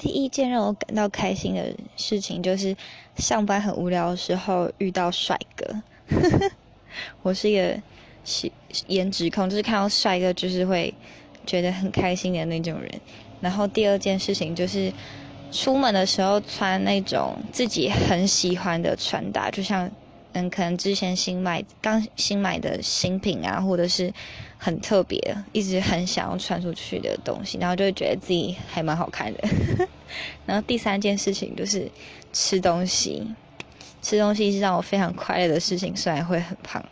第一件让我感到开心的事情就是上班很无聊的时候遇到帅哥。我是一个喜颜值控，就是看到帅哥就是会觉得很开心的那种人。然后第二件事情就是出门的时候穿那种自己很喜欢的穿搭，就像。嗯，可能之前新买刚新买的新品啊，或者是很特别，一直很想要穿出去的东西，然后就会觉得自己还蛮好看的。然后第三件事情就是吃东西，吃东西是让我非常快乐的事情，虽然会很胖。